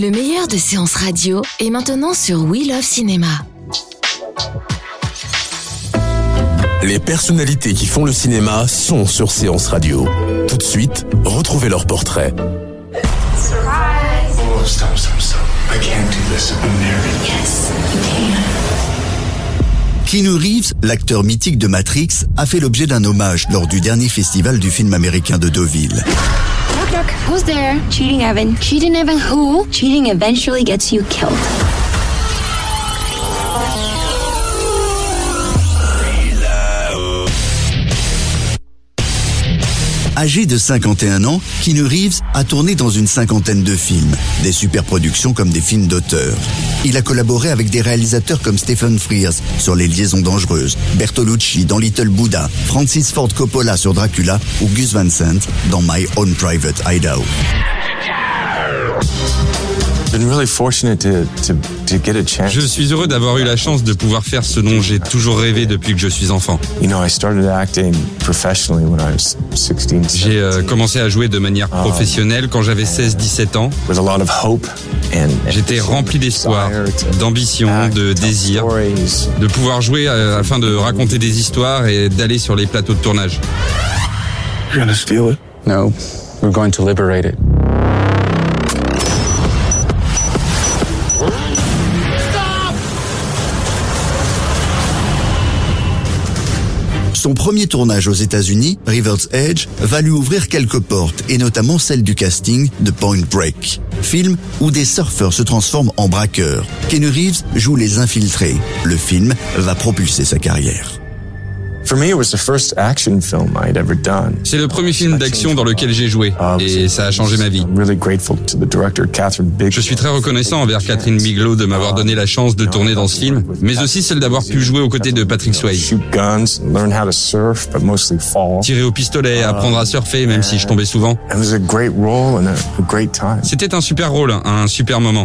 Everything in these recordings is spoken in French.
Le meilleur de séances radio est maintenant sur We Love Cinéma. Les personnalités qui font le cinéma sont sur Séance Radio. Tout de suite, retrouvez leur portrait. Oh, stop, stop, stop. I can't do this. I'm married. Yes, you can. Keanu Reeves, l'acteur mythique de Matrix, a fait l'objet d'un hommage lors du dernier festival du film américain de Deauville. Who's there? Cheating Evan. Cheating Evan who? Cheating eventually gets you killed. Âgé de 51 ans, Keanu Reeves a tourné dans une cinquantaine de films, des superproductions comme des films d'auteur. Il a collaboré avec des réalisateurs comme Stephen Frears sur Les Liaisons Dangereuses, Bertolucci dans Little Buddha, Francis Ford Coppola sur Dracula ou Gus Van Sant dans My Own Private Idaho. Je suis heureux d'avoir eu la chance de pouvoir faire ce dont j'ai toujours rêvé depuis que je suis enfant. You know, I started acting professionally when I was 16, J'ai euh, 17, commencé à jouer de manière professionnelle quand j'avais 16-17 ans. with a lot of hope and J'étais rempli d'espoir, d'ambition, de désir, de pouvoir jouer euh, afin de raconter des histoires et d'aller sur les plateaux de tournage. You're gonna steal it? No, we're going to liberate it. Son premier tournage aux États-Unis, River's Edge, va lui ouvrir quelques portes, et notamment celle du casting de Point Break. Film où des surfeurs se transforment en braqueurs. Keanu Reeves joue les infiltrés. Le film va propulser sa carrière. C'est le premier film d'action dans lequel j'ai joué et ça a changé ma vie. I'm really grateful to the director, Catherine Big. Je suis très reconnaissant envers Catherine Bigelow de m'avoir donné la chance de tourner dans ce film, mais aussi celle d'avoir pu jouer aux côtés de Patrick Swayze. Shoot guns, learn how to surf, but mostly fall. Tirer au pistolet, apprendre à surfer, même si je tombais souvent. It was a great role and a, a great time. C'était un super rôle, un super moment.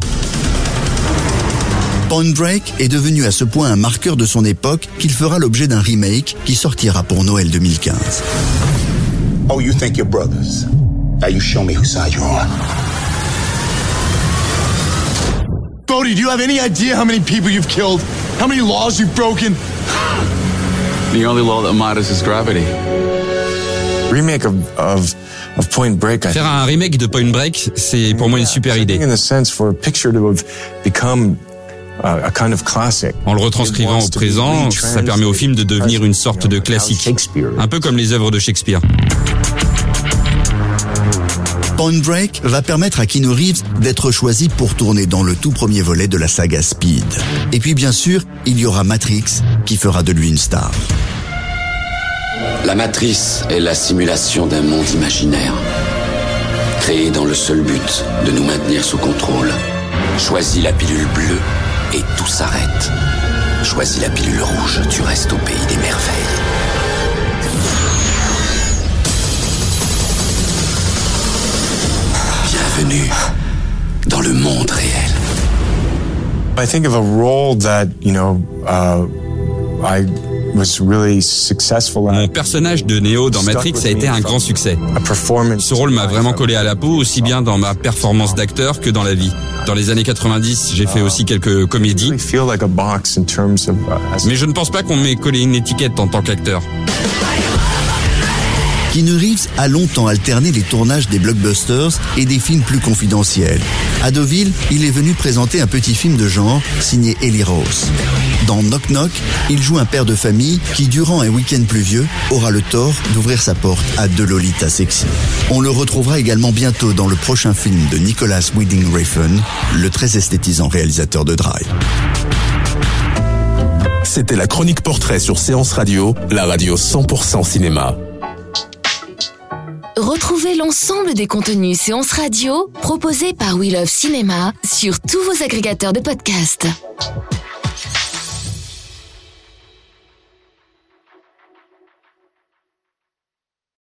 Point Break est devenu à ce point un marqueur de son époque qu'il fera l'objet d'un remake qui sortira pour Noël 2015. Oh, you think you're brothers? Now you show me whose side you're on. Bodie, do you have any idea how many people you've killed? How many laws you've broken? The only law that matters is gravity. Remake of, of, of Point Break, I Faire think. un remake de Point Break, c'est pour moi une super idée. In the sense for a picture to have become a, a kind of classic. En le retranscrivant au présent, ça permet au film de devenir une sorte de classique. Un peu comme les œuvres de Shakespeare. Point Break va permettre à Keanu Reeves d'être choisi pour tourner dans le tout premier volet de la saga Speed. Et puis bien sûr, il y aura Matrix qui fera de lui une star. La matrice est la simulation d'un monde imaginaire, créé dans le seul but de nous maintenir sous contrôle. Choisis la pilule bleue et tout s'arrête. Choisis la pilule rouge, tu restes au pays des merveilles. Bienvenue dans le monde réel. I think of a role that, you know, uh, I Mon personnage de Neo dans Matrix a été un grand succès. Ce rôle m'a vraiment collé à la peau, aussi bien dans ma performance d'acteur que dans la vie. Dans les années 90, j'ai fait aussi quelques comédies. Uh, mais je ne pense pas qu'on m'ait collé une étiquette en tant qu'acteur. Keanu Reeves a longtemps alterné les tournages des blockbusters et des films plus confidentiels. À Deauville, il est venu présenter un petit film de genre signé Ellie Rose. Dans Knock Knock, il joue un père de famille qui, durant un week-end pluvieux, aura le tort d'ouvrir sa porte à deux Lolita sexy. On le retrouvera également bientôt dans le prochain film de Nicholas Winding Refn, le très esthétisant réalisateur de Drive. C'était la chronique portrait sur Séance Radio, la radio 100% cinéma. Retrouvez l'ensemble des contenus séances radio proposés par We Love Cinéma sur tous vos agrégateurs de podcasts.